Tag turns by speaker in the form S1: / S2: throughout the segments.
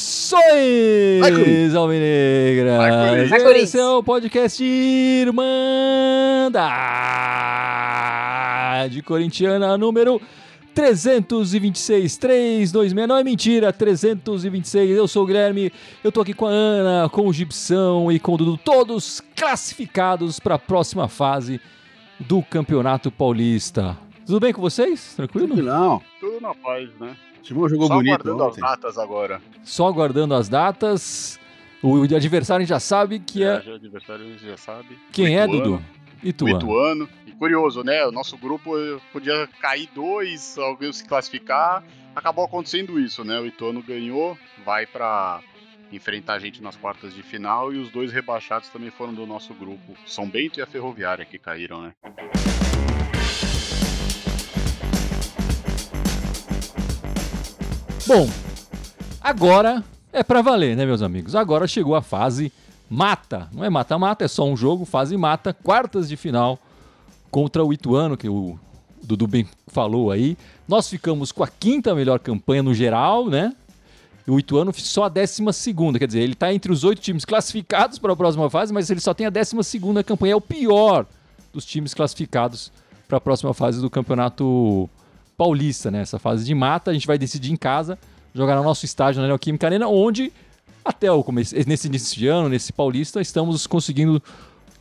S1: Saudações, Alvinegras! Esse é o podcast Irmandade Corintiana número 326, 326, não é mentira, 326. Eu sou o Guilherme, eu tô aqui com a Ana, com o Gibson e com o Dudu, todos classificados para a próxima fase do Campeonato Paulista. Tudo bem com vocês? Tranquilo?
S2: Não.
S3: Tudo na paz, né?
S2: O Timão jogou
S3: Só
S2: bonito
S3: aguardando
S2: ontem.
S3: as datas agora.
S1: Só aguardando as datas. O adversário já sabe que é.
S3: Já, o adversário já sabe.
S1: Quem é,
S3: Ituano.
S1: Dudu?
S3: O
S1: Ituano.
S3: Curioso, né? O nosso grupo eh, podia cair dois, alguém se classificar. Acabou acontecendo isso, né? O Ituano ganhou, vai pra enfrentar a gente nas quartas de final. E os dois rebaixados também foram do nosso grupo. São Bento e a Ferroviária que caíram, né?
S1: Bom, agora é pra valer, né, meus amigos? Agora chegou a fase mata. Não é mata-mata, é só um jogo, fase mata, quartas de final contra o Ituano, que o Dudu bem falou aí. Nós ficamos com a quinta melhor campanha no geral, né? O Ituano só a décima segunda, quer dizer, ele tá entre os oito times classificados para a próxima fase, mas ele só tem a décima segunda campanha, é o pior dos times classificados para a próxima fase do Campeonato Paulista, né? Essa fase de mata, a gente vai decidir em casa, jogar no nosso estádio na Neoquímica Arena, onde até o começo, nesse início de ano, nesse Paulista, estamos conseguindo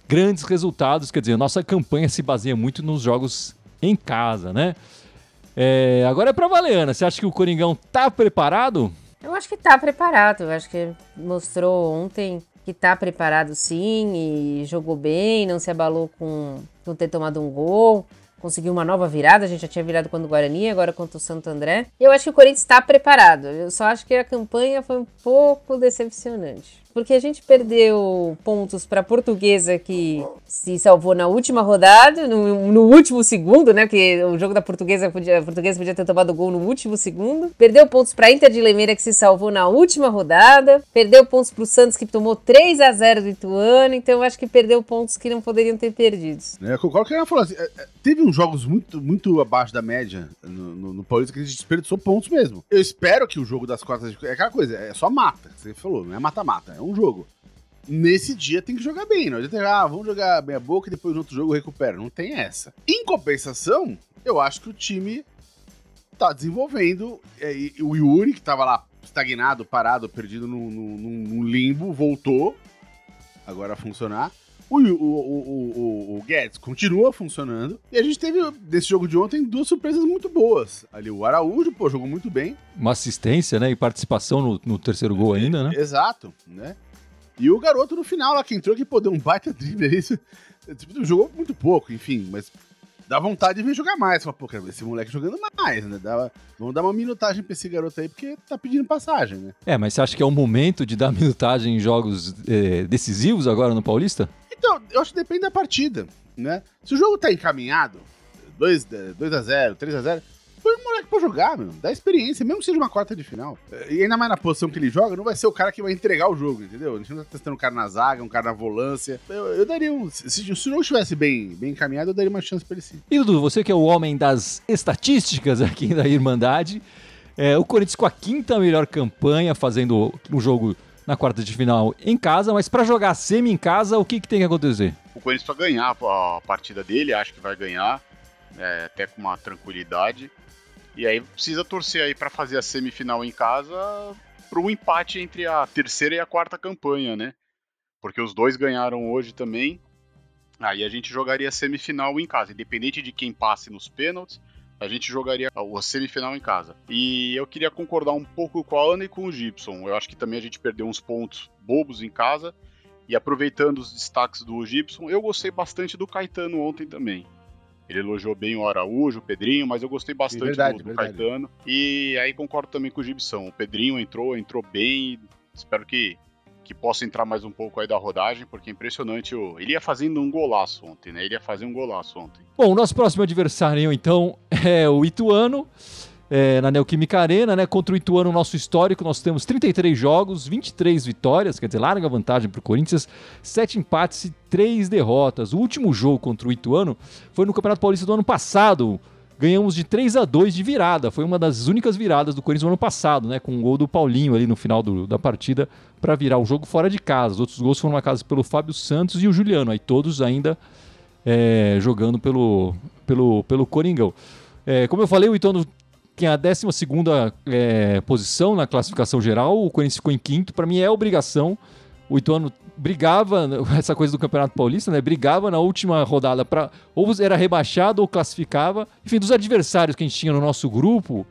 S1: grandes resultados, quer dizer, nossa campanha se baseia muito nos jogos em casa, né? É, agora é pra valer, Ana. Você acha que o Coringão tá preparado?
S4: Eu acho que tá preparado. Eu acho que mostrou ontem que tá preparado sim e jogou bem, não se abalou com não ter tomado um gol. Conseguiu uma nova virada, a gente já tinha virado contra o Guarani, agora contra o Santo André. Eu acho que o Corinthians está preparado. Eu só acho que a campanha foi um pouco decepcionante. Porque a gente perdeu pontos para Portuguesa que se salvou na última rodada, no, no, último segundo, né? Porque o jogo da Portuguesa podia, a Portuguesa podia ter tomado gol no último segundo. Perdeu pontos para Inter de Limeira que se salvou na última rodada. Perdeu pontos para o Santos que tomou 3 a 0 do Ituano. Então eu acho que perdeu pontos que não poderiam ter perdido.
S2: É, concordo que falou assim, é, é, teve uns jogos muito, muito abaixo da média no, no, no Paulista que a gente desperdiçou pontos mesmo. Eu espero que o jogo das quartas de... É aquela coisa, é só mata, você falou, não é mata-mata, é um jogo. Nesse dia tem que jogar bem, não adianta, ah, vamos jogar meia boca e depois no outro jogo recupera. Não tem essa. Em compensação, eu acho que o time tá desenvolvendo. É, e o Yuri, que tava lá estagnado, parado, perdido num, limbo, voltou agora a funcionar. O, o, o, o, Guedes continua funcionando. E a gente teve, desse jogo de ontem, duas surpresas muito boas. Ali, o Araújo, pô, jogou muito bem.
S1: Uma assistência, né? E participação no, no terceiro gol ainda, né?
S2: Exato, né? E o garoto no final lá que entrou, que pô, deu um baita drible aí. Tipo, jogou muito pouco, enfim, mas dá vontade de ver jogar mais. Fala, pô, quero ver esse moleque jogando mais, né? Dá, vamos dar uma minutagem pra esse garoto aí, porque tá pedindo passagem, né?
S1: É, mas você acha que é o momento de dar minutagem em jogos é, decisivos agora no Paulista?
S2: Então, eu acho que depende da partida, né? Se o jogo tá encaminhado, 2 a 0 3 a 0 põe o moleque pra jogar, meu. Dá experiência, mesmo que seja uma quarta de final. E ainda mais na posição que ele joga, não vai ser o cara que vai entregar o jogo, entendeu? A gente não tá testando um cara na zaga, um cara na volância. Eu, eu daria um. Se, se o jogo estivesse bem, bem encaminhado, eu daria uma chance pra ele sim.
S1: E Dudu, você que é o homem das estatísticas aqui da Irmandade, é, o Corinthians com a quinta melhor campanha, fazendo um jogo na quarta de final em casa, mas para jogar semi em casa, o que, que tem que acontecer?
S3: O Corinthians para ganhar a partida dele, acho que vai ganhar, é, até com uma tranquilidade. E aí precisa torcer aí para fazer a semifinal em casa para um empate entre a terceira e a quarta campanha, né? Porque os dois ganharam hoje também. Aí a gente jogaria a semifinal em casa, independente de quem passe nos pênaltis, a gente jogaria a semifinal em casa. E eu queria concordar um pouco com a Ana e com o Gibson. Eu acho que também a gente perdeu uns pontos bobos em casa. E aproveitando os destaques do Gibson, eu gostei bastante do Caetano ontem também. Ele elogiou bem o Araújo, o Pedrinho, mas eu gostei bastante
S2: verdade,
S3: do, do
S2: verdade.
S3: Caetano. E aí concordo também com o Gibson. O Pedrinho entrou, entrou bem. Espero que, que possa entrar mais um pouco aí da rodagem, porque é impressionante. O, ele ia fazendo um golaço ontem, né? Ele ia fazer um golaço ontem.
S1: Bom, o nosso próximo adversário, então, é o Ituano. é, na Neoquímica Arena, né? Contra o Ituano, nosso histórico, nós temos 33 jogos, 23 vitórias, quer dizer, larga vantagem para o Corinthians, 7 empates e 3 derrotas. O último jogo contra o Ituano foi no Campeonato Paulista do ano passado. Ganhamos de 3 a 2 de virada. Foi uma das únicas viradas do Corinthians no ano passado, né? Com um gol do Paulinho ali no final do, da partida para virar o jogo fora de casa. Os outros gols foram marcados pelo Fábio Santos e o Juliano. Aí todos ainda é, jogando pelo, pelo, pelo Coringão. É, como eu falei, o Ituano que é a 12 é, posição na classificação geral, o Corinthians ficou em quinto. Para mim é obrigação. O Ituano brigava, essa coisa do Campeonato Paulista, né? Brigava na última rodada para ou era rebaixado ou classificava. Enfim, dos adversários que a gente tinha no nosso grupo,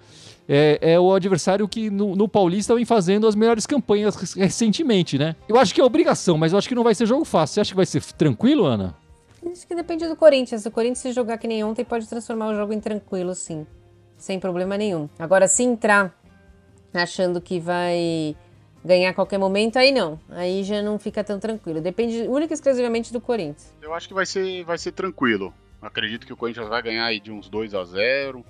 S1: é, é o adversário que no, no, Paulista vem fazendo as melhores campanhas recentemente, né? Eu acho que é obrigação, mas eu acho que não vai ser jogo fácil. Você acha que vai ser tranquilo, Ana?
S4: Acho que depende do Corinthians. O Corinthians se jogar que nem ontem, pode transformar o jogo em tranquilo, sim sem problema nenhum. Agora, se entrar achando que vai ganhar a qualquer momento, aí não. Aí já não fica tão tranquilo. Depende única e exclusivamente do Corinthians.
S3: Eu acho que vai ser, vai ser tranquilo. Acredito que o Corinthians vai ganhar aí de uns 2 a 0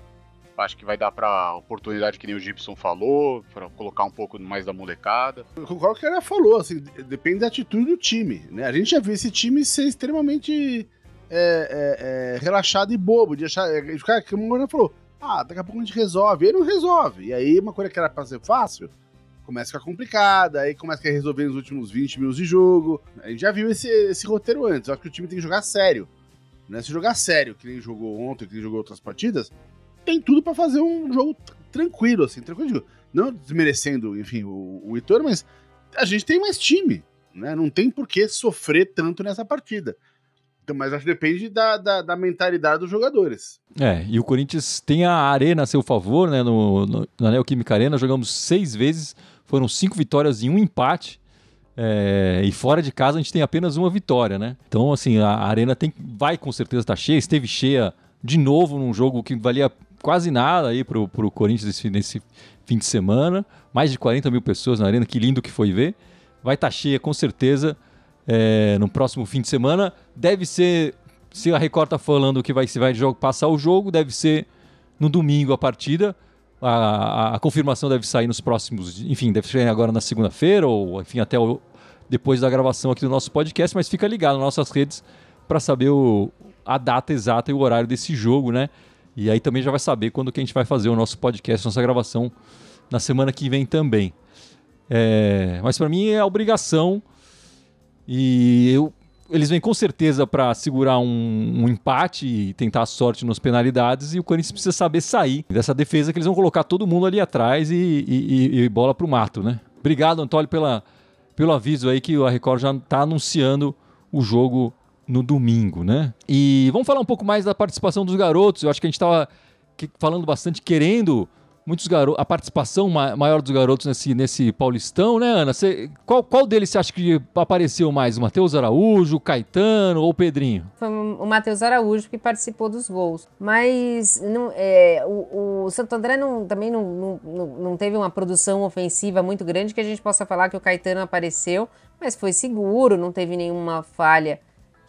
S3: Acho que vai dar pra oportunidade que nem o Gibson falou, para colocar um pouco mais da molecada.
S2: O que ela falou, assim, depende da atitude do time, né? A gente já viu esse time ser extremamente é, é, é, relaxado e bobo, de achar, de ficar, como a falou, ah, daqui a pouco a gente resolve. E aí não resolve. E aí uma coisa que era pra ser fácil começa a ficar complicada, aí começa a resolver nos últimos 20 minutos de jogo. A gente já viu esse, esse roteiro antes. Eu acho que o time tem que jogar sério. Né? Se jogar sério, que nem jogou ontem, que nem jogou outras partidas, tem tudo para fazer um jogo tranquilo, assim, tranquilo. Não desmerecendo, enfim, o, o Heitor, mas a gente tem mais time. Né? Não tem por que sofrer tanto nessa partida. Então, mas acho que depende da, da, da, mentalidade dos jogadores.
S1: É, e o Corinthians tem a arena a seu favor, né? No, no, na Neoquímica Arena, jogamos seis vezes, foram cinco vitórias e um empate. É, e fora de casa a gente tem apenas uma vitória, né? Então, assim, a, arena tem, vai com certeza estar tá cheia, esteve cheia de novo num jogo que valia quase nada aí pro, pro Corinthians nesse, fim de semana. Mais de 40 mil pessoas na arena, que lindo que foi ver. Vai estar tá cheia com certeza é, no próximo fim de semana. Deve ser, se a Record está falando que vai, se vai jogo, passar o jogo, deve ser no domingo a partida. A, a, confirmação deve sair nos próximos, enfim, deve sair agora na segunda-feira ou enfim até o, depois da gravação aqui do nosso podcast, mas fica ligado nas nossas redes para saber o, a data exata e o horário desse jogo, né? E aí também já vai saber quando que a gente vai fazer o nosso podcast, nossa gravação na semana que vem também. É, mas para mim é obrigação e eu, eles vêm com certeza para segurar um, um, empate e tentar a sorte nas penalidades. E o Corinthians precisa saber sair dessa defesa que eles vão colocar todo mundo ali atrás e, e, e bola para o mato, né? Obrigado, Antônio, pela, pelo aviso aí que a Record já está anunciando o jogo no domingo, né? E vamos falar um pouco mais da participação dos garotos. Eu acho que a gente estava falando bastante, querendo muitos garotos, a participação maior dos garotos nesse, nesse Paulistão, né, Ana? Cê, qual, qual deles você acha que apareceu mais? O Matheus Araújo, o Caetano ou o Pedrinho?
S4: Foi o Matheus Araújo que participou dos gols. Mas não, é, o, o Santo André não, também não, não, não teve uma produção ofensiva muito grande que a gente possa falar que o Caetano apareceu, mas foi seguro, não teve nenhuma falha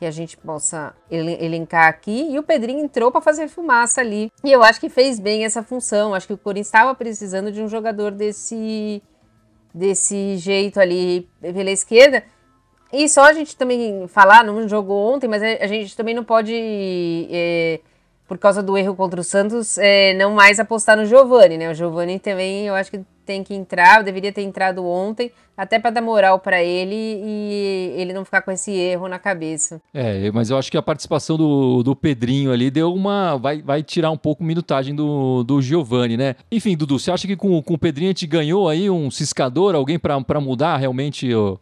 S4: que a gente possa elencar aqui. E o Pedrinho entrou para fazer fumaça ali. E eu acho que fez bem essa função. Acho que o Corinthians estava precisando de um jogador desse, desse jeito ali pela esquerda. E só a gente também falar, não jogou ontem, mas a gente também não pode, é, por causa do erro contra o Santos, é, não mais apostar no Giovani, né? O Giovani também, eu acho que tem que entrar, deveria ter entrado ontem, até para dar moral para ele e ele não ficar com esse erro na cabeça.
S1: É, mas eu acho que a participação do, do Pedrinho ali deu uma. Vai, vai tirar um pouco minutagem do, do Giovani, né? Enfim, Dudu, você acha que com, com o Pedrinho a gente ganhou aí um ciscador, alguém para mudar realmente o,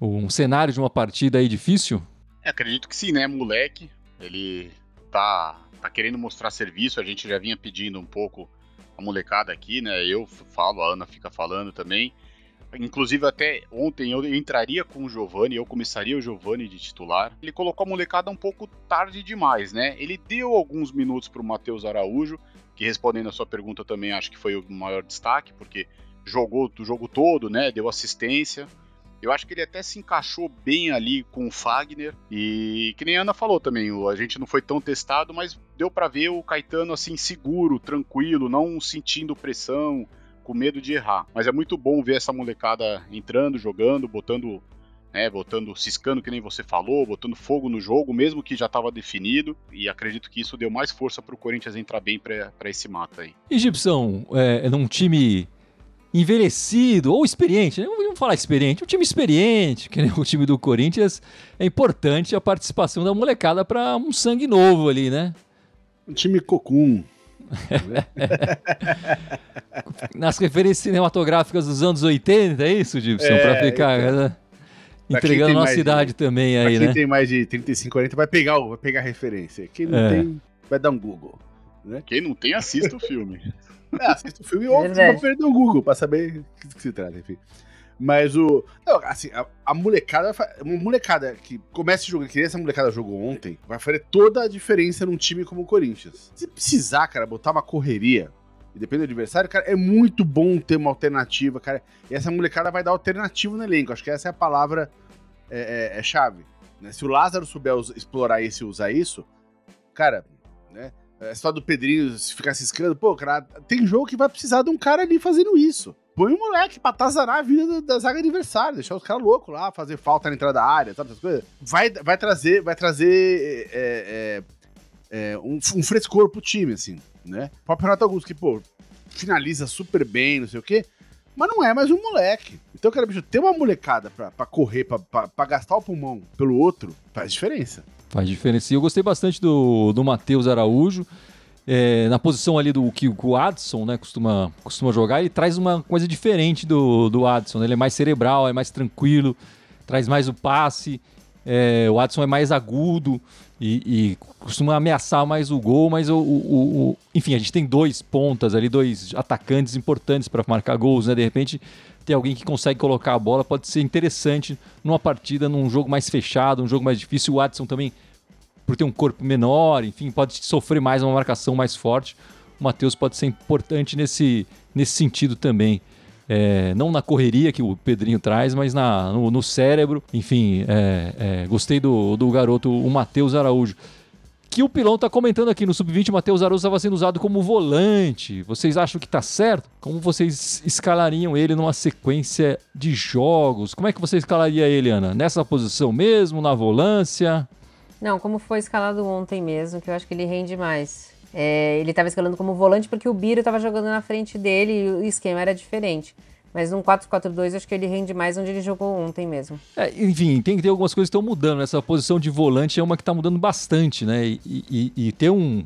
S1: um cenário de uma partida aí difícil?
S3: É, acredito que sim, né? Moleque, ele tá, tá querendo mostrar serviço, a gente já vinha pedindo um pouco a molecada aqui, né? Eu falo, a Ana fica falando também. Inclusive, até ontem eu entraria com o Giovani, eu começaria o Giovani de titular. Ele colocou a molecada um pouco tarde demais, né? Ele deu alguns minutos para o Matheus Araújo, que respondendo a sua pergunta também acho que foi o maior destaque, porque jogou o jogo todo, né? Deu assistência. Eu acho que ele até se encaixou bem ali com o Fagner. E que nem a Ana falou também, a gente não foi tão testado, mas deu para ver o Caetano assim seguro, tranquilo, não sentindo pressão, com medo de errar. Mas é muito bom ver essa molecada entrando, jogando, botando né, botando, ciscando que nem você falou, botando fogo no jogo, mesmo que já estava definido, e acredito que isso deu mais força para o Corinthians entrar bem para esse mata aí.
S1: E Gibson, é, é num time envelhecido ou experiente, né? vamos falar experiente, um time experiente, que nem o time do Corinthians, é importante a participação da molecada para um sangue novo ali, né?
S2: Um time cocum.
S1: Nas referências cinematográficas dos anos 80, é isso, Gibson? É, para ficar. Né? Entregando a nossa idade de, também aí,
S2: quem
S1: né?
S2: tem mais de 35, 40 vai pegar, vai pegar a referência. Quem não é. tem, vai dar um Google.
S3: Né? Quem não tem, assista o filme.
S2: É, assista o filme ou vai perder o Google pra saber o que se trata, enfim. Mas o. Não, assim, a, a, molecada. Uma molecada que começa a jogar, que essa molecada jogou ontem, vai fazer toda a diferença num time como o Corinthians. Se precisar, cara, botar uma correria, e depende do adversário, cara, é muito bom ter uma alternativa, cara. E essa molecada vai dar alternativa no elenco. Acho que essa é a palavra é, é, é chave. Né? Se o Lázaro souber explorar isso e usar isso, cara, né? A história do Pedrinho se ficar ciscando, pô, cara, tem jogo que vai precisar de um cara ali fazendo isso. Põe um moleque pra atazanar a vida da, da zaga adversária, deixar os caras loucos lá, fazer falta na entrada da área, sabe essas coisas. Vai, vai trazer, vai trazer é, é, é um, um frescor pro time, assim né? O próprio Renato Augusto, que, pô, finaliza super bem, não sei o quê, mas não é mais um moleque. Então, cara, bicho, ter uma molecada pra, pra correr, pra, pra, pra gastar o pulmão pelo outro, faz diferença.
S1: Faz diferença. E eu gostei bastante do, do Matheus Araújo. É, na posição ali do que o Adson né, costuma, costuma jogar, ele traz uma coisa diferente do, do Adson. Né? Ele é mais cerebral, é mais tranquilo, traz mais o passe. É, o Adson é mais agudo e, e, costuma ameaçar mais o gol, mas o, o, o, enfim, a gente tem dois pontas ali, dois atacantes importantes para marcar gols, né? De repente, ter alguém que consegue colocar a bola pode ser interessante numa partida, num jogo mais fechado, um jogo mais difícil. O Adson também, por ter um corpo menor, enfim, pode sofrer mais uma marcação mais forte. O Matheus pode ser importante nesse, nesse sentido também. É, não na correria que o Pedrinho traz, mas na, no, no cérebro. Enfim, é, é, gostei do, do garoto, o Matheus Araújo. Que o Pilão está comentando aqui no Sub-20, o Matheus Araújo estava sendo usado como volante. Vocês acham que está certo? Como vocês escalariam ele numa sequência de jogos? Como é que você escalaria ele, Ana? Nessa posição mesmo, na volância?
S4: Não, como foi escalado ontem mesmo, que eu acho que ele rende mais. É, ele estava escalando como volante porque o Biro estava jogando na frente dele e o esquema era diferente. Mas num 4-4-2 acho que ele rende mais onde ele jogou ontem mesmo.
S1: É, enfim, tem que ter algumas coisas que estão mudando. Essa posição de volante é uma que está mudando bastante, né? E, e, e, ter um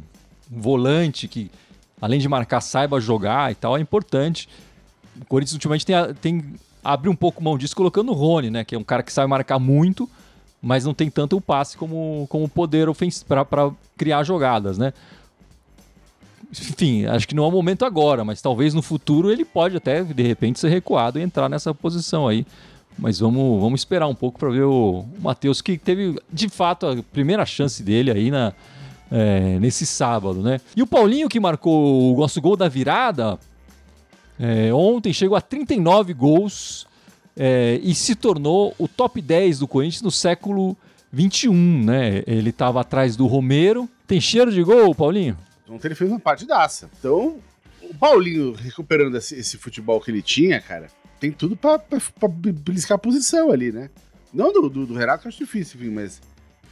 S1: volante que, além de marcar, saiba jogar e tal, é importante. O Corinthians ultimamente tem, tem abre um pouco mão disso colocando o Rony, né? Que é um cara que sabe marcar muito, mas não tem tanto o passe como, como poder para criar jogadas, né? Enfim, acho que não é o momento agora, mas talvez no futuro ele pode até, de repente, ser recuado e entrar nessa posição aí. Mas vamos, vamos esperar um pouco para ver o, Matheus, que teve de fato a primeira chance dele aí na, é, nesse sábado, né? E o Paulinho, que marcou o nosso gol da virada, é, ontem chegou a 39 gols é, e se tornou o top 10 do Corinthians no século 21, né? Ele estava atrás do Romero. Tem cheiro de gol, Paulinho?
S2: Ontem ele fez uma partidaça. Então, o Paulinho recuperando esse, esse futebol que ele tinha, cara, tem tudo pra, pra, pra beliscar a posição ali, né? Não do, do, do Renato, que eu acho difícil, enfim, mas.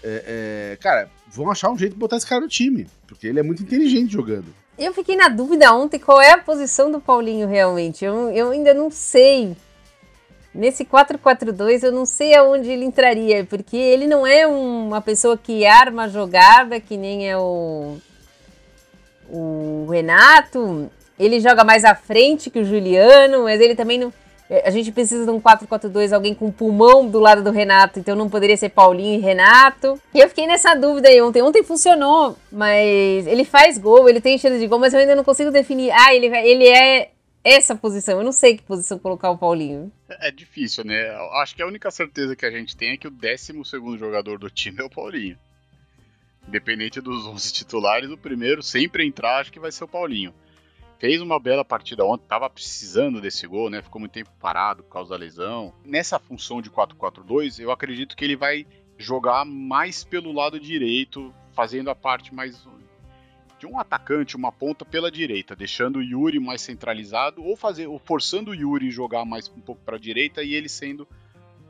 S2: É, é, cara, vão achar um jeito de botar esse cara no time, porque ele é muito inteligente jogando.
S4: Eu fiquei na dúvida ontem qual é a posição do Paulinho realmente. Eu, eu ainda não sei. Nesse 4-4-2 eu não sei aonde ele entraria, porque ele não é uma pessoa que arma jogada, que nem é o, o Renato, ele joga mais à frente que o Juliano, mas ele também não. É, a gente precisa de um 4-4-2, alguém com pulmão do lado do Renato, então não poderia ser Paulinho e Renato. E eu fiquei nessa dúvida aí ontem. Ontem funcionou, mas ele faz gol, ele tem estilo de gol, mas eu ainda não consigo definir. Ah, ele, ele é essa posição. Eu não sei que posição colocar o Paulinho.
S3: É difícil, né? Acho que a única certeza que a gente tem é que o 12 jogador do time é o Paulinho. Independente dos 11 titulares, o primeiro sempre entrar acho que vai ser o Paulinho. fez uma bela partida ontem, tava precisando desse gol, né? Ficou muito tempo parado por causa da lesão. Nessa função de 4-4-2, eu acredito que ele vai jogar mais pelo lado direito, fazendo a parte mais de um atacante, uma ponta pela direita, deixando o Yuri mais centralizado ou fazer, ou forçando o Yuri jogar mais um pouco para a direita e ele sendo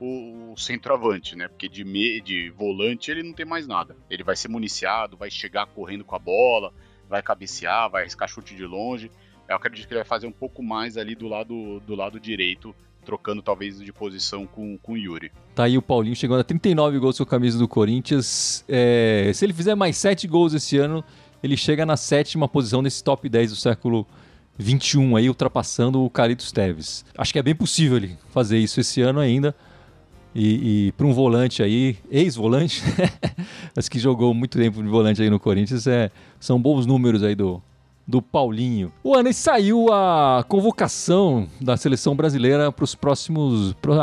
S3: o, o centroavante, né? Porque de, me, de volante ele não tem mais nada. Ele vai ser municiado, vai chegar correndo com a bola, vai cabecear, vai arriscar chute de longe. Eu acredito que ele vai fazer um pouco mais ali do lado, do lado direito, trocando talvez de posição com, com o Yuri.
S1: Tá aí o Paulinho chegando a 39 gols com a camisa do Corinthians. É, se ele fizer mais 7 gols esse ano, ele chega na sétima posição nesse top 10 do século 21 aí, ultrapassando o Carlitos Teves. Acho que é bem possível ele fazer isso esse ano ainda. E, e para um volante aí, ex-volante, mas que jogou muito tempo de volante aí no Corinthians, é, são bons números aí do, do Paulinho. O ano saiu a convocação da seleção brasileira para os próximos pro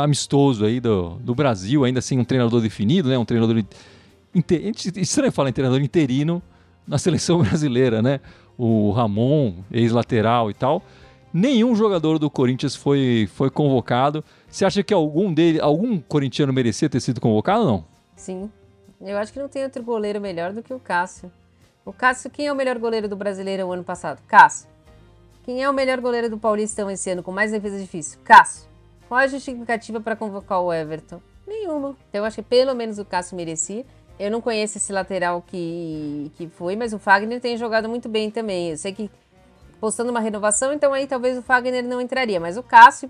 S1: aí do, do Brasil, ainda sem assim, um treinador definido, né? Um treinador. Inter... Estranho falar em treinador interino na seleção brasileira, né? O Ramon, ex-lateral e tal. Nenhum jogador do Corinthians foi, foi convocado. Você acha que algum dele, algum corintiano merecia ter sido convocado ou não?
S4: Sim. Eu acho que não tem outro goleiro melhor do que o Cássio. O Cássio, quem é o melhor goleiro do brasileiro o ano passado? Cássio. Quem é o melhor goleiro do Paulistão esse ano com mais defesa difícil? Cássio. Qual a justificativa para convocar o Everton? Nenhuma. Então eu acho que pelo menos o Cássio merecia. Eu não conheço esse lateral que, que foi, mas o Fagner tem jogado muito bem também. Eu sei que postando uma renovação, então aí talvez o Fagner não entraria, mas o Cássio,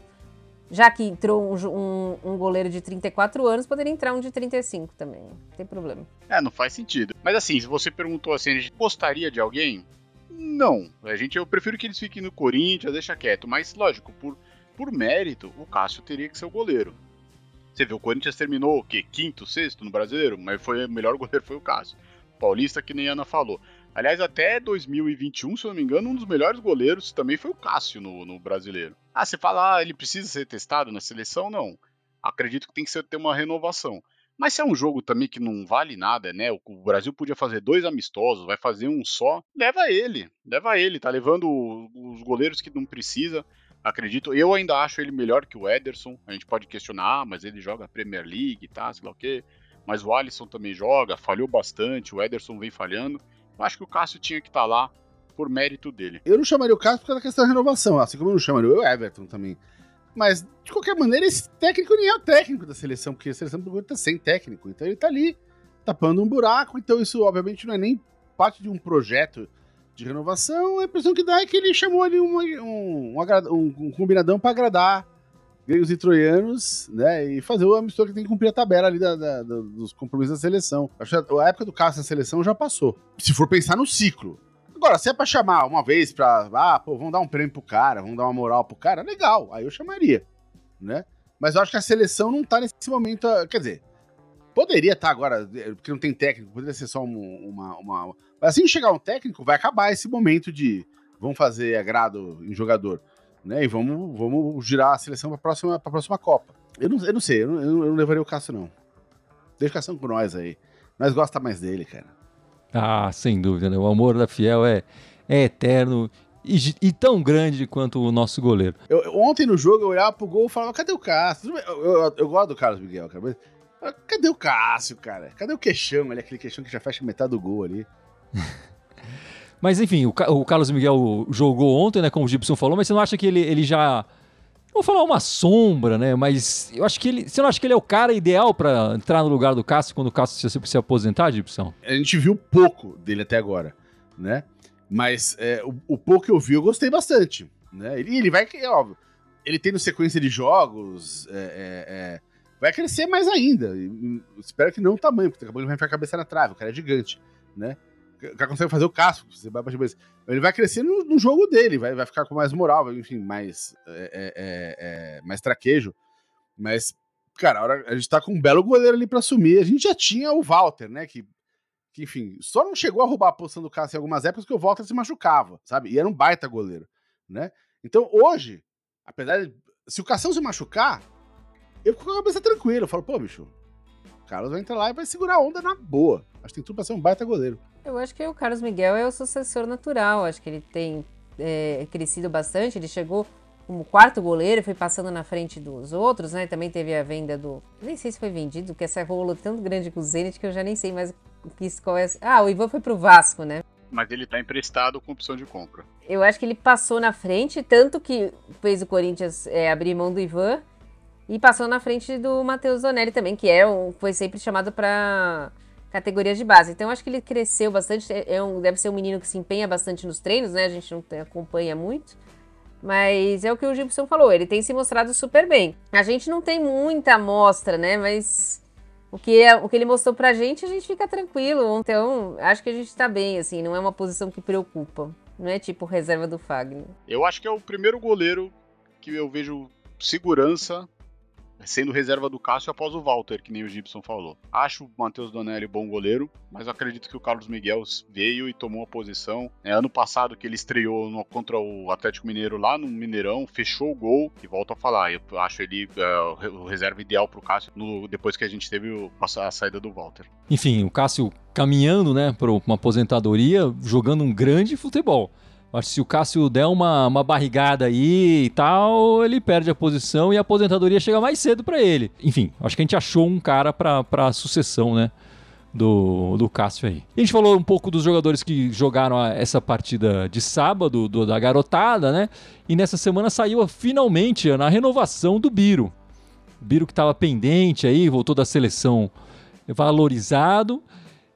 S4: já que entrou um, um, um, goleiro de 34 anos, poderia entrar um de 35 também. Não tem problema.
S3: É, não faz sentido. Mas assim, se você perguntou assim, a gente gostaria de alguém? Não. A gente, eu prefiro que eles fiquem no Corinthians, deixa quieto. Mas, lógico, por, por mérito, o Cássio teria que ser o goleiro. Você vê, o Corinthians terminou o quê? Quinto, sexto no brasileiro, mas foi o melhor goleiro foi o Cássio. Paulista, que nem a Ana falou. Aliás, até 2021, se eu não me engano, um dos melhores goleiros também foi o Cássio no, no brasileiro. Ah, você fala, ah, ele precisa ser testado na seleção? Não. Acredito que tem que ser, ter uma renovação. Mas se é um jogo também que não vale nada, né? O, Brasil podia fazer dois amistosos, vai fazer um só. Leva ele, leva ele. Tá levando os goleiros que não precisa acredito. Eu ainda acho ele melhor que o Ederson. A gente pode questionar, ah, mas ele joga Premier League, tá? Sei lá o quê. Mas o Alisson também joga, falhou bastante, o Ederson vem falhando. Eu acho que o Cássio tinha que estar tá lá por mérito dele.
S2: Eu não chamaria o Cássio por causa da questão da renovação, assim como eu não chamaria o Everton também. Mas, de qualquer maneira, esse técnico nem é o técnico da seleção, porque a seleção do tá sem técnico. Então ele tá ali tapando um buraco. Então isso, obviamente, não é nem parte de um projeto de renovação, a impressão que dá é que ele chamou ali um, um, um, um combinadão para agradar gregos e troianos, né? E fazer o amistoso que tem que cumprir a tabela ali da, da, da, dos compromissos da seleção. Acho que a época do Cássio na seleção já passou. Se for pensar no ciclo. Agora, se é pra chamar uma vez pra. Ah, pô, vamos dar um prêmio pro cara, vamos dar uma moral pro cara, legal. Aí eu chamaria, né? Mas eu acho que a seleção não tá nesse momento. Quer dizer, poderia estar tá agora, porque não tem técnico, poderia ser só uma, uma mas assim chegar um técnico, vai acabar esse momento de vamos fazer agrado em jogador, né? E vamos, vamos girar a seleção para a próxima, próxima Copa. Eu não, eu não sei, eu não, eu não levaria o Cássio, não. Deixa o Cássio com nós aí. Nós gosta mais dele, cara.
S1: Ah, sem dúvida, né? O amor da Fiel é, é eterno e, e, tão grande quanto o nosso goleiro.
S2: Eu, ontem no jogo eu olhava pro gol e falava, cadê o Cássio? Eu, eu, eu, gosto do Carlos Miguel, cara, mas cadê o Cássio, cara? Cadê o queixão ali, aquele queixão que já fecha metade do gol ali?
S1: mas enfim, o, o, Carlos Miguel jogou ontem, né? Como o Gibson falou, mas você não acha que ele, ele já. Vou falar uma sombra, né? Mas eu acho que ele. Você não acha que ele é o cara ideal para entrar no lugar do Cássio quando o Cássio se, se aposentar, Gibson?
S2: A gente viu pouco dele até agora, né? Mas é, o, o, pouco que eu vi, eu gostei bastante. Né? Ele, ele vai, é óbvio, ele tendo sequência de jogos, é, é, é vai crescer mais ainda. espero que não o tamanho, porque daqui a ele vai ficar a cabeça na trave, o cara é gigante, né? Cara consegue fazer o casco. Você vai ele vai crescer no, no, jogo dele, vai, vai ficar com mais moral, enfim, mais, é, é, é, é, mais traquejo. Mas, cara, a, hora, a gente tá com um belo goleiro ali para assumir. A gente já tinha o Walter, né? Que, que, enfim, só não chegou a roubar a posição do Cássio em algumas épocas que o Walter se machucava, sabe? E era um baita goleiro, né? Então, hoje, apesar de. Se o Cação se machucar, eu fico com a cabeça tranquila. Eu falo, pô, bicho, Carlos vai entrar lá e vai segurar a onda na boa. Acho que tem tudo pra ser um baita goleiro.
S4: Eu acho que o Carlos Miguel é o sucessor natural. Acho que ele tem é, crescido bastante. Ele chegou como quarto goleiro, foi passando na frente dos outros, né? Também teve a venda do. Nem sei se foi vendido, porque essa rolo tão grande com o Zenit que eu já nem sei mais qual é. Ah, o Ivan foi pro Vasco, né?
S3: Mas ele tá emprestado com opção de compra.
S4: Eu acho que ele passou na frente, tanto que fez o Corinthians é, abrir mão do Ivan e passou na frente do Matheus Donelli também, que é um, foi sempre chamado para categorias de base. Então acho que ele cresceu bastante, é, é um, deve ser um menino que se empenha bastante nos treinos, né? A gente não acompanha muito. Mas é o que o Gibson falou, ele tem se mostrado super bem. A gente não tem muita amostra, né? Mas o que, é, o que ele mostrou pra gente, a gente fica tranquilo. Então, acho que a gente tá bem, assim, não é uma posição que preocupa. Não é tipo reserva do Fagner.
S3: Eu acho que é o primeiro goleiro que eu vejo segurança sendo reserva do Cássio após o Walter, que nem o Gibson falou. Acho o Matheus Donelli bom goleiro, mas acredito que o Carlos Miguel veio e tomou a posição. É, ano passado que ele estreou no, contra o Atlético Mineiro lá no Mineirão, fechou o gol e volto a falar, eu acho ele é, o reserva ideal pro Cássio no, depois que a gente teve o, a saída do Walter.
S1: Enfim, o Cássio caminhando, né, para uma aposentadoria, jogando um grande futebol. Acho que se o Cássio der uma, uma barrigada aí e tal, ele perde a posição e a aposentadoria chega mais cedo para ele. Enfim, acho que a gente achou um cara para a sucessão, né? Do, do Cássio aí. A gente falou um pouco dos jogadores que jogaram essa partida de sábado, do, da garotada, né? E nessa semana saiu finalmente na renovação do Biro. Biro que estava pendente aí, voltou da seleção valorizado.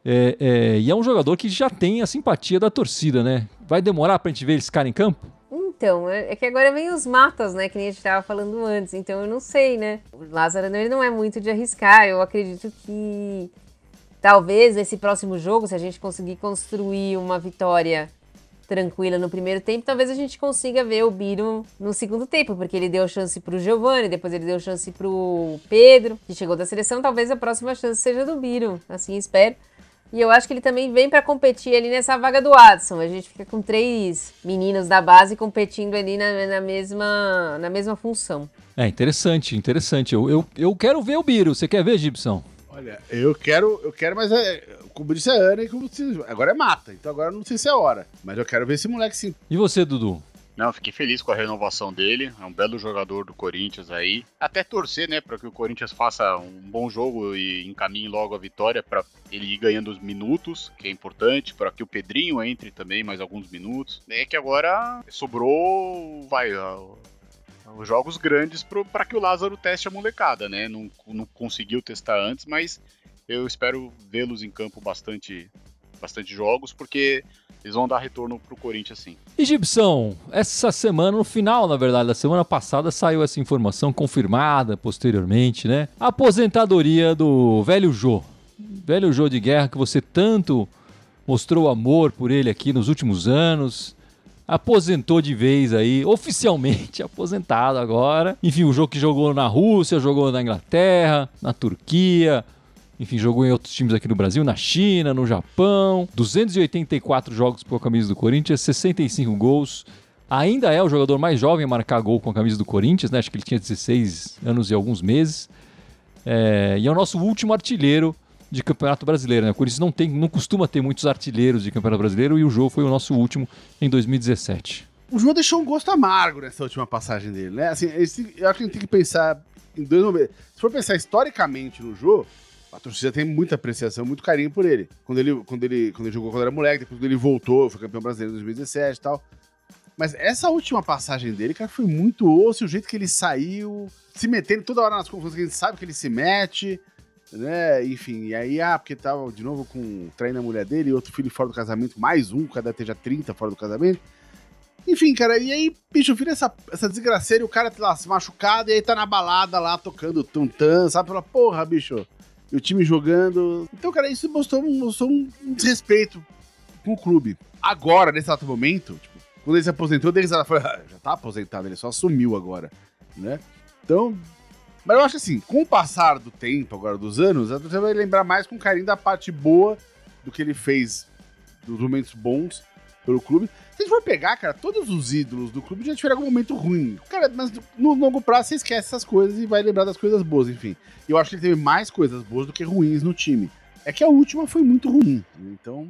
S1: É, é, e é um jogador que já tem a simpatia da torcida, né? Vai demorar pra gente ver esse cara em campo?
S4: Então, é, é que agora vem os matas, né? Que nem a gente tava falando antes. Então eu não sei, né? O Lázaro ele não é muito de arriscar. Eu acredito que talvez nesse próximo jogo, se a gente conseguir construir uma vitória tranquila no primeiro tempo, talvez a gente consiga ver o Biro no segundo tempo, porque ele deu chance pro Giovani, depois ele deu chance pro Pedro, que chegou da seleção, talvez a próxima chance seja do Biro, assim espero. E eu acho que ele também vem para competir ali nessa vaga do Adson. A gente fica com três meninos da base competindo ali na, na mesma, na mesma função.
S1: É interessante, interessante. Eu, eu, eu quero ver o Biro. Você quer ver, Gibson?
S2: Olha, eu quero, eu quero, mas é, como disse a Ana, como disse, agora é mata. Então agora não sei se é hora. Mas eu quero ver esse moleque sim.
S1: E você, Dudu?
S3: Não, fiquei feliz com a renovação dele. É um belo jogador do Corinthians aí. Até torcer, né, para que o Corinthians faça um bom jogo e encaminhe logo a vitória para ele ir ganhando os minutos, que é importante, para que o Pedrinho entre também mais alguns minutos. É que agora sobrou, vai, os jogos grandes para que o Lázaro teste a molecada, né? Não, não conseguiu testar antes, mas eu espero vê-los em campo bastante, bastante jogos, porque eles vão dar retorno pro Corinthians sim.
S1: E Gibson, essa semana, no final, na verdade, da semana passada, saiu essa informação confirmada posteriormente, né? Aposentadoria do velho Jô. Velho Jô de guerra que você tanto mostrou amor por ele aqui nos últimos anos. Aposentou de vez aí, oficialmente aposentado agora. Enfim, o jogo que jogou na Rússia, jogou na Inglaterra, na Turquia, enfim, jogou em outros times aqui no Brasil, na China, no Japão. 284 jogos com a camisa do Corinthians, 65 gols. Ainda é o jogador mais jovem a marcar gol com a camisa do Corinthians, né? Acho que ele tinha 16 anos e alguns meses. É... e é o nosso último artilheiro de Campeonato Brasileiro, né? O Corinthians não, tem, não costuma ter muitos artilheiros de Campeonato Brasileiro e o jogo foi o nosso último em 2017.
S2: O João deixou um gosto amargo nessa última passagem dele, né? Assim, eu acho que a gente tem que pensar em dois momentos. Se for pensar historicamente no jogo, a torcida tem muita apreciação, muito carinho por ele. Quando ele, quando ele, quando ele jogou quando era moleque, depois quando ele voltou, foi campeão brasileiro em 2017 e tal. Mas essa última passagem dele, cara, foi muito osso, o jeito que ele saiu, se metendo toda hora nas confusões que a gente sabe que ele se mete, né? Enfim, e aí, ah, porque tava de novo com traindo a mulher dele e outro filho fora do casamento, mais um, cada esteja 30 fora do casamento. Enfim, cara, e aí, bicho, vira essa, essa desgraceira e o cara tá lá se machucado e aí tá na balada lá tocando tum-tum, sabe? Fala, porra, bicho, e o time jogando. Então, cara, isso mostrou, mostrou um desrespeito com o clube. Agora, nesse exato momento, tipo, quando ele se aposentou, ela falou, ah, já tá aposentado, ele só assumiu agora, né? Então, mas eu acho assim, com o passar do tempo, agora dos anos, você vai lembrar mais com carinho da parte boa do que ele fez, dos momentos bons pelo clube. Se a gente for pegar, cara, todos os ídolos do clube já tiveram algum momento ruim. Cara, mas no longo prazo você esquece essas coisas e vai lembrar das coisas boas, enfim. Eu acho que ele teve mais coisas boas do que ruins no time. É que a última foi muito ruim. Então,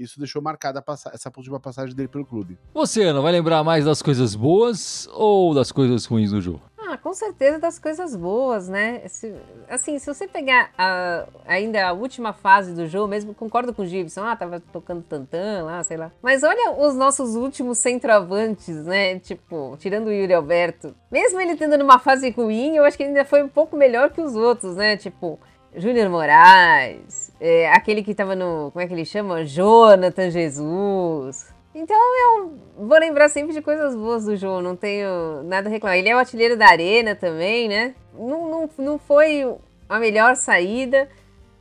S2: Isso deixou marcada essa última passagem dele pelo clube.
S1: Você, Ana, vai lembrar mais das coisas boas ou das coisas ruins do jogo?
S4: Ah, com certeza das coisas boas, né? Se, assim, se você pegar a, ainda a última fase do jogo, mesmo concordo com o Gibson, ah, tava tocando tantã lá, sei lá. Mas olha os nossos últimos centroavantes, né? Tipo, tirando o Yuri Alberto. Mesmo ele tendo numa fase ruim, eu acho que ele ainda foi um pouco melhor que os outros, né? Tipo, Júnior Moraes, é, aquele que tava no. Como é que ele chama? Jonathan Jesus. Então eu vou lembrar sempre de coisas boas do jogo, não tenho nada a reclamar. Ele é o artilheiro da arena também, né? Não, não, não foi a melhor saída,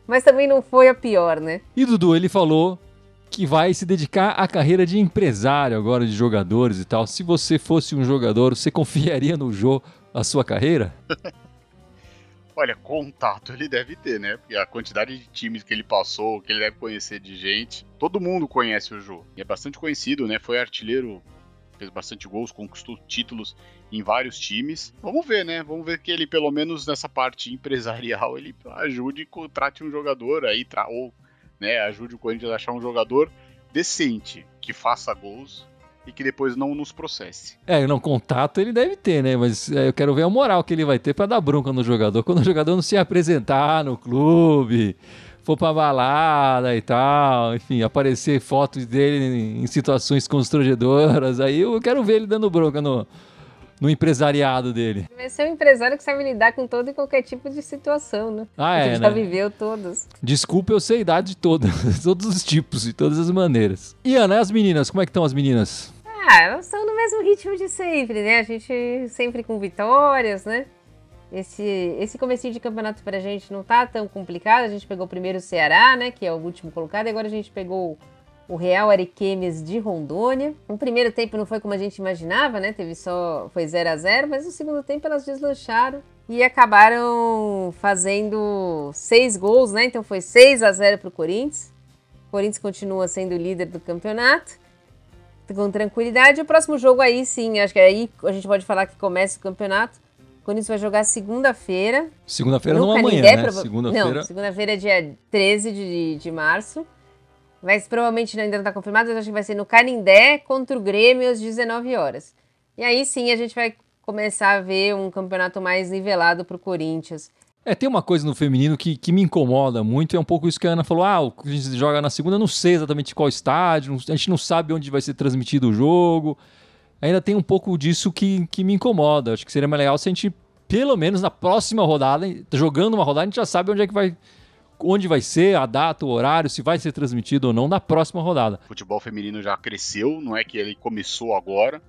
S4: mas também não foi a pior, né?
S1: E Dudu, ele falou que vai se dedicar à carreira de empresário agora de jogadores e tal. Se você fosse um jogador, você confiaria no jogo a sua carreira?
S3: Olha, contato ele deve ter, né? Porque a quantidade de times que ele passou, que ele deve conhecer de gente. Todo mundo conhece o Jô. E é bastante conhecido, né? Foi artilheiro, fez bastante gols, conquistou títulos em vários times. Vamos ver, né? Vamos ver que ele, pelo menos nessa parte empresarial, ele ajude e contrate um jogador aí, ou né, ajude o Corinthians a achar um jogador decente, que faça gols e que depois não nos processe.
S1: É, não, contato ele deve ter, né? Mas é, eu quero ver a moral que ele vai ter para dar bronca no jogador. Quando o jogador não se apresentar no clube, for pra balada e tal, enfim, aparecer fotos dele em situações constrangedoras, aí eu quero ver ele dando bronca no, no empresariado dele.
S4: Vai ser um empresário que sabe lidar com todo e qualquer tipo de situação, né?
S1: Ah, é,
S4: já né? viveu todos.
S1: Desculpa, eu sei a idade de todas, todos os tipos e todas as maneiras. E Ana, as meninas, como é que estão as meninas?
S4: Ah, elas estão no mesmo ritmo de sempre, né? A gente sempre com vitórias, né? Esse, esse comecinho de campeonato pra gente não tá tão complicado. A gente pegou primeiro o Ceará, né? Que é o último colocado. E agora a gente pegou o Real Ariquemes de Rondônia. O primeiro tempo não foi como a gente imaginava, né? Teve só. Foi 0 a 0 mas no segundo tempo elas deslancharam e acabaram fazendo seis gols, né? Então foi 6 a 0 pro Corinthians. O Corinthians continua sendo líder do campeonato com tranquilidade. O próximo jogo aí sim, acho que aí a gente pode falar que começa o campeonato. O Corinthians vai jogar segunda-feira.
S1: Segunda-feira não amanhã, né? Prova...
S4: Segunda-feira. Não, segunda-feira é dia 13 de, de março. Mas provavelmente ainda não está confirmado, mas acho que vai ser no Canindé contra o Grêmio às 19 horas. E aí sim a gente vai começar a ver um campeonato mais nivelado para o Corinthians.
S1: É, tem uma coisa no feminino que, que me incomoda muito, é um pouco isso que a Ana falou. Ah, a gente joga na segunda, não sei exatamente qual estádio, a gente não sabe onde vai ser transmitido o jogo. Ainda tem um pouco disso que, que me incomoda. Acho que seria mais legal se a gente, pelo menos na próxima rodada, jogando uma rodada, a gente já sabe onde é que vai. Onde vai ser, a data, o horário, se vai ser transmitido ou não na próxima rodada.
S3: O futebol feminino já cresceu, não é que ele começou agora,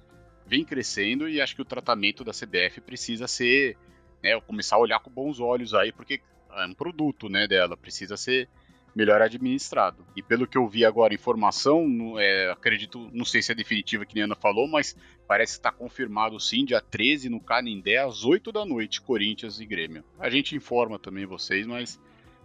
S3: vem crescendo e acho que o tratamento da CBF precisa ser né, começar a olhar com bons olhos aí, porque é um produto, né, dela, precisa ser melhor administrado. E pelo que eu vi agora, informação, é, acredito, não sei se é definitiva que a Ana falou, mas parece que está confirmado sim, dia 13 no Canindé, às 8 da noite, Corinthians e Grêmio. A gente informa também vocês, mas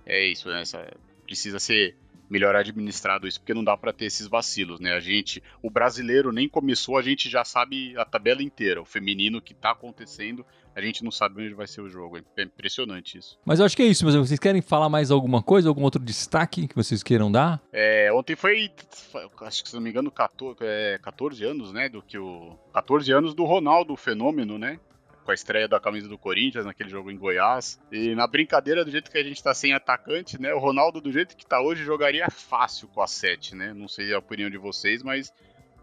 S3: é isso, né, essa, precisa ser melhor administrado isso, porque não dá para ter esses vacilos, né? A gente, o brasileiro nem começou, a gente já sabe a tabela inteira. O feminino que tá acontecendo, a gente não sabe onde vai ser o jogo. É impressionante isso.
S1: Mas eu acho que é isso, mas vocês querem falar mais alguma coisa, algum outro destaque que vocês queiram dar?
S3: É, ontem foi, acho que se não me engano, 14, é, 14 anos, né, do que o 14 anos do Ronaldo o fenômeno, né? Com a estreia da camisa do Corinthians naquele jogo em Goiás. E na brincadeira, do jeito que a gente tá sem atacante, né? O Ronaldo, do jeito que tá hoje, jogaria fácil com a 7, né? Não sei a opinião de vocês, mas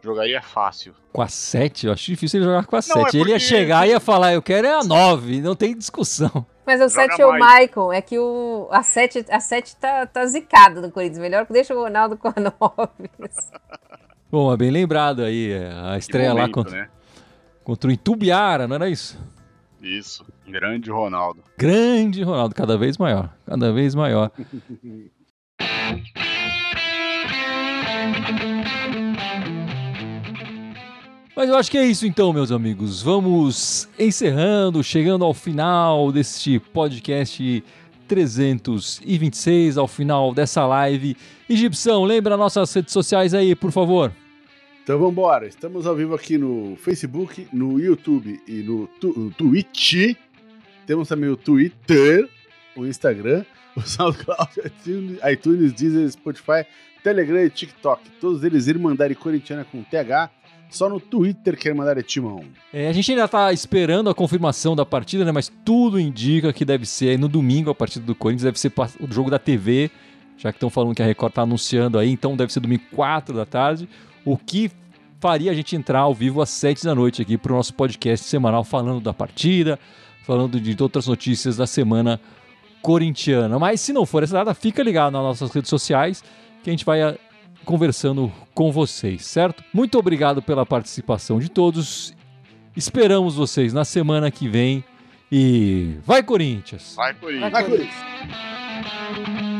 S3: jogaria fácil.
S1: Com a 7? Eu acho difícil ele jogar com a 7. É porque... Ele ia chegar e ia falar, eu quero é a 9, não tem discussão.
S4: Mas o 7 é o Michael, é que o, a 7, a 7 tá, tá zicada no Corinthians. Melhor que deixa o Ronaldo com a 9.
S1: Bom, é bem lembrado aí, é, a estreia momento, lá contra, né? Contra o Itubiara, não era isso?
S3: Isso, grande Ronaldo.
S1: Grande Ronaldo, cada vez maior, cada vez maior. Mas eu acho que é isso então, meus amigos. Vamos encerrando, chegando ao final deste podcast 326, ao final dessa live. E Gibson, lembra nossas redes sociais aí, por favor.
S2: Então vamos embora. Estamos ao vivo aqui no Facebook, no YouTube e no, tu no Twitch. Temos também o Twitter, o Instagram. o SoundCloud, iTunes, iTunes, Deezer, Spotify, Telegram e TikTok. Todos eles Irmandade Corintiana com TH. Só no Twitter que a Irmandade é Timão.
S1: É, a gente ainda tá esperando a confirmação da partida, né? Mas tudo indica que deve ser no domingo a partida do Corinthians, deve ser o jogo da TV, já que estão falando que a Record tá anunciando aí, então deve ser domingo 4 da tarde. O que faria a gente entrar ao vivo às 7 da noite aqui para o nosso podcast semanal falando da partida, falando de outras notícias da semana corintiana. Mas se não for essa data, fica ligado nas nossas redes sociais que a gente vai ah, conversando com vocês, certo? Muito obrigado pela participação de todos. Esperamos vocês na semana que vem. E vai, Corinthians!
S3: Vai, Corinthians!
S2: Vai, Corinthians!